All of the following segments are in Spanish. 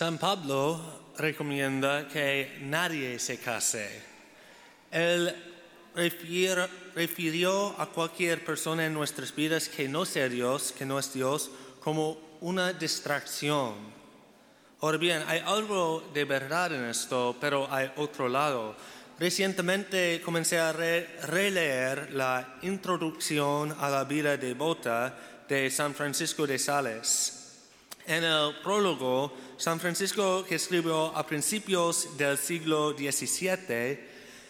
San Pablo recomienda que nadie se case. Él refirió a cualquier persona en nuestras vidas que no sea Dios, que no es Dios, como una distracción. Ahora bien, hay algo de verdad en esto, pero hay otro lado. Recientemente comencé a re- releer la introducción a la vida devota de San Francisco de Sales. En el prólogo, San Francisco, que escribió a principios del siglo XVII,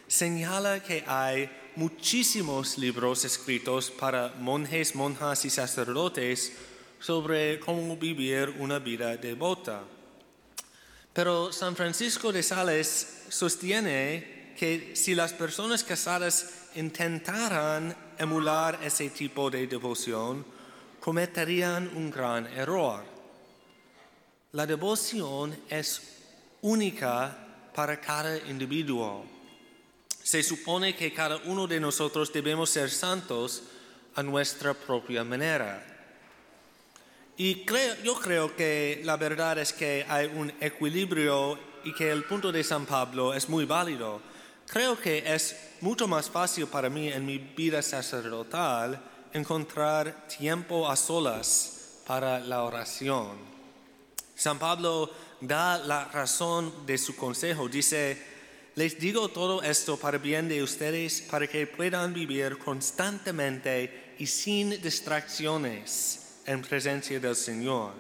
señala que hay muchísimos libros escritos para monjes, monjas y sacerdotes sobre cómo vivir una vida devota. Pero San Francisco de Sales sostiene que si las personas casadas intentaran emular ese tipo de devoción, cometerían un gran error. La devoción es única para cada individuo. Se supone que cada uno de nosotros debemos ser santos a nuestra propia manera. Y yo creo que la verdad es que hay un equilibrio y que el punto de San Pablo es muy válido. Creo que es mucho más fácil para mí en mi vida sacerdotal encontrar tiempo a solas para la oración. San Pablo da la razón de su consejo. Dice, les digo todo esto para bien de ustedes, para que puedan vivir constantemente y sin distracciones en presencia del Señor.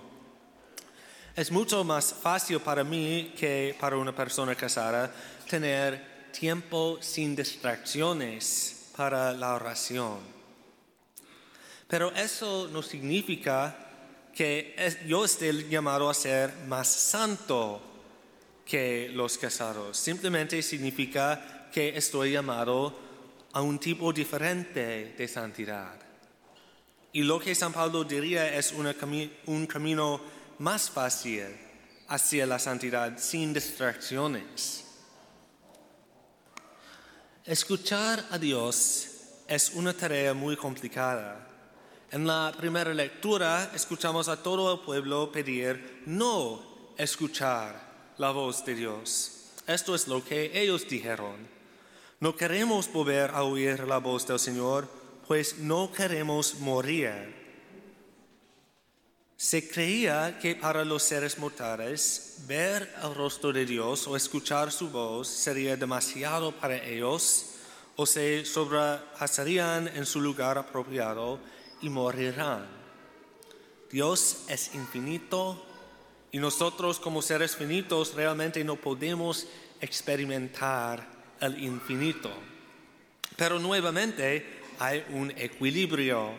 Es mucho más fácil para mí que para una persona casada tener tiempo sin distracciones para la oración. Pero eso no significa que yo esté llamado a ser más santo que los casados. Simplemente significa que estoy llamado a un tipo diferente de santidad. Y lo que San Pablo diría es un camino más fácil hacia la santidad sin distracciones. Escuchar a Dios es una tarea muy complicada. En la primera lectura escuchamos a todo el pueblo pedir no escuchar la voz de Dios. Esto es lo que ellos dijeron. No queremos volver a oír la voz del Señor, pues no queremos morir. Se creía que para los seres mortales ver el rostro de Dios o escuchar su voz sería demasiado para ellos o se sobrepasarían en su lugar apropiado y morirán. Dios es infinito y nosotros como seres finitos realmente no podemos experimentar el infinito. Pero nuevamente hay un equilibrio.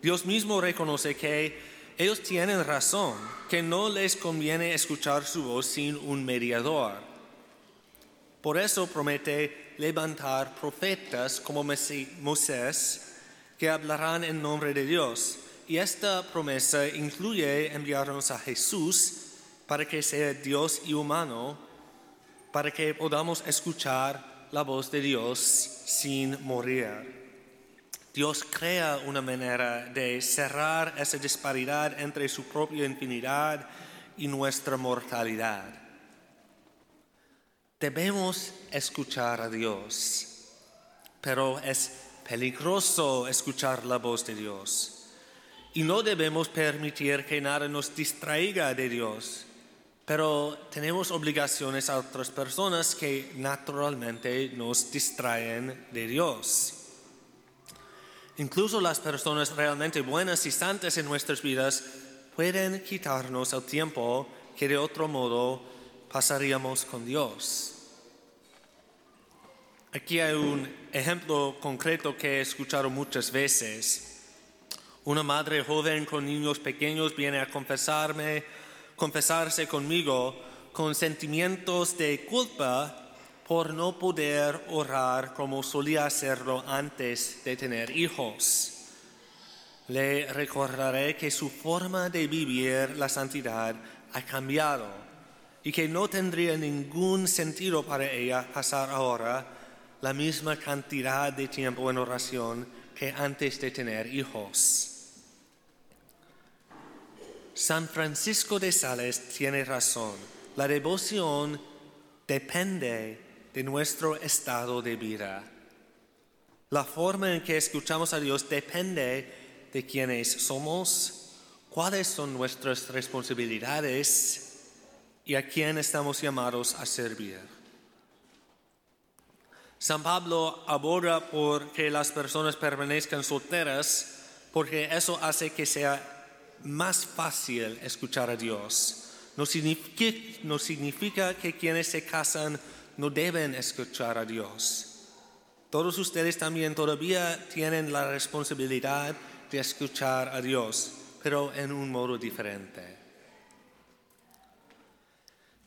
Dios mismo reconoce que ellos tienen razón, que no les conviene escuchar su voz sin un mediador. Por eso promete levantar profetas como Moisés que hablarán en nombre de Dios. Y esta promesa incluye enviarnos a Jesús para que sea Dios y humano, para que podamos escuchar la voz de Dios sin morir. Dios crea una manera de cerrar esa disparidad entre su propia infinidad y nuestra mortalidad. Debemos escuchar a Dios, pero es peligroso escuchar la voz de Dios. Y no debemos permitir que nada nos distraiga de Dios, pero tenemos obligaciones a otras personas que naturalmente nos distraen de Dios. Incluso las personas realmente buenas y santas en nuestras vidas pueden quitarnos el tiempo que de otro modo pasaríamos con Dios. Aquí hay un ejemplo concreto que he escuchado muchas veces. Una madre joven con niños pequeños viene a confesarme, confesarse conmigo con sentimientos de culpa por no poder orar como solía hacerlo antes de tener hijos. Le recordaré que su forma de vivir la santidad ha cambiado y que no tendría ningún sentido para ella pasar ahora la misma cantidad de tiempo en oración que antes de tener hijos. San Francisco de Sales tiene razón. La devoción depende de nuestro estado de vida. La forma en que escuchamos a Dios depende de quiénes somos, cuáles son nuestras responsabilidades y a quién estamos llamados a servir. San Pablo aborda por que las personas permanezcan solteras porque eso hace que sea más fácil escuchar a Dios. No significa, no significa que quienes se casan no deben escuchar a Dios. Todos ustedes también todavía tienen la responsabilidad de escuchar a Dios, pero en un modo diferente.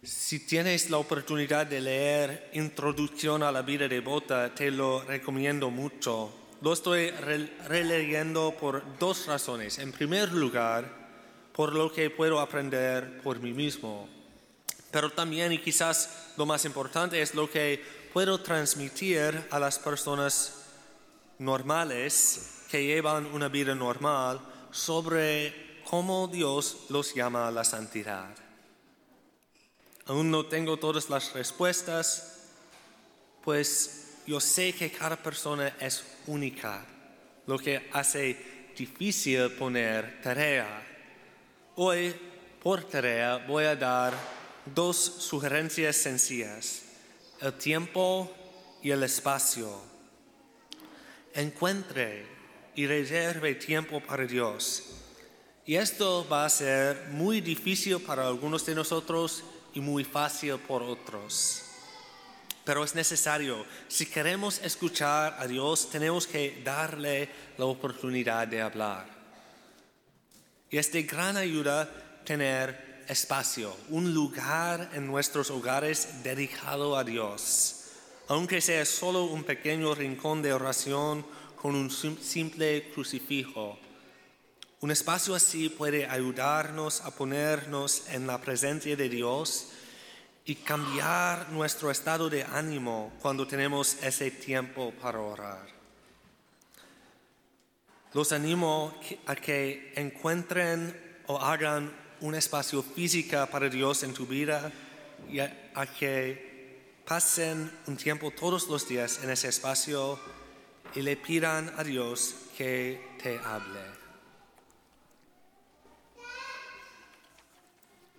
Si tienes la oportunidad de leer Introducción a la vida devota, te lo recomiendo mucho. Lo estoy releyendo por dos razones. En primer lugar, por lo que puedo aprender por mí mismo. Pero también, y quizás lo más importante, es lo que puedo transmitir a las personas normales que llevan una vida normal sobre cómo Dios los llama a la santidad. Aún no tengo todas las respuestas, pues yo sé que cada persona es única, lo que hace difícil poner tarea. Hoy, por tarea, voy a dar dos sugerencias sencillas, el tiempo y el espacio. Encuentre y reserve tiempo para Dios. Y esto va a ser muy difícil para algunos de nosotros y muy fácil por otros. Pero es necesario, si queremos escuchar a Dios, tenemos que darle la oportunidad de hablar. Y es de gran ayuda tener espacio, un lugar en nuestros hogares dedicado a Dios, aunque sea solo un pequeño rincón de oración con un simple crucifijo un espacio así puede ayudarnos a ponernos en la presencia de Dios y cambiar nuestro estado de ánimo cuando tenemos ese tiempo para orar. Los animo a que encuentren o hagan un espacio físico para Dios en tu vida y a, que pasen un tiempo todos los días en ese espacio y le pidan a Dios que te hable.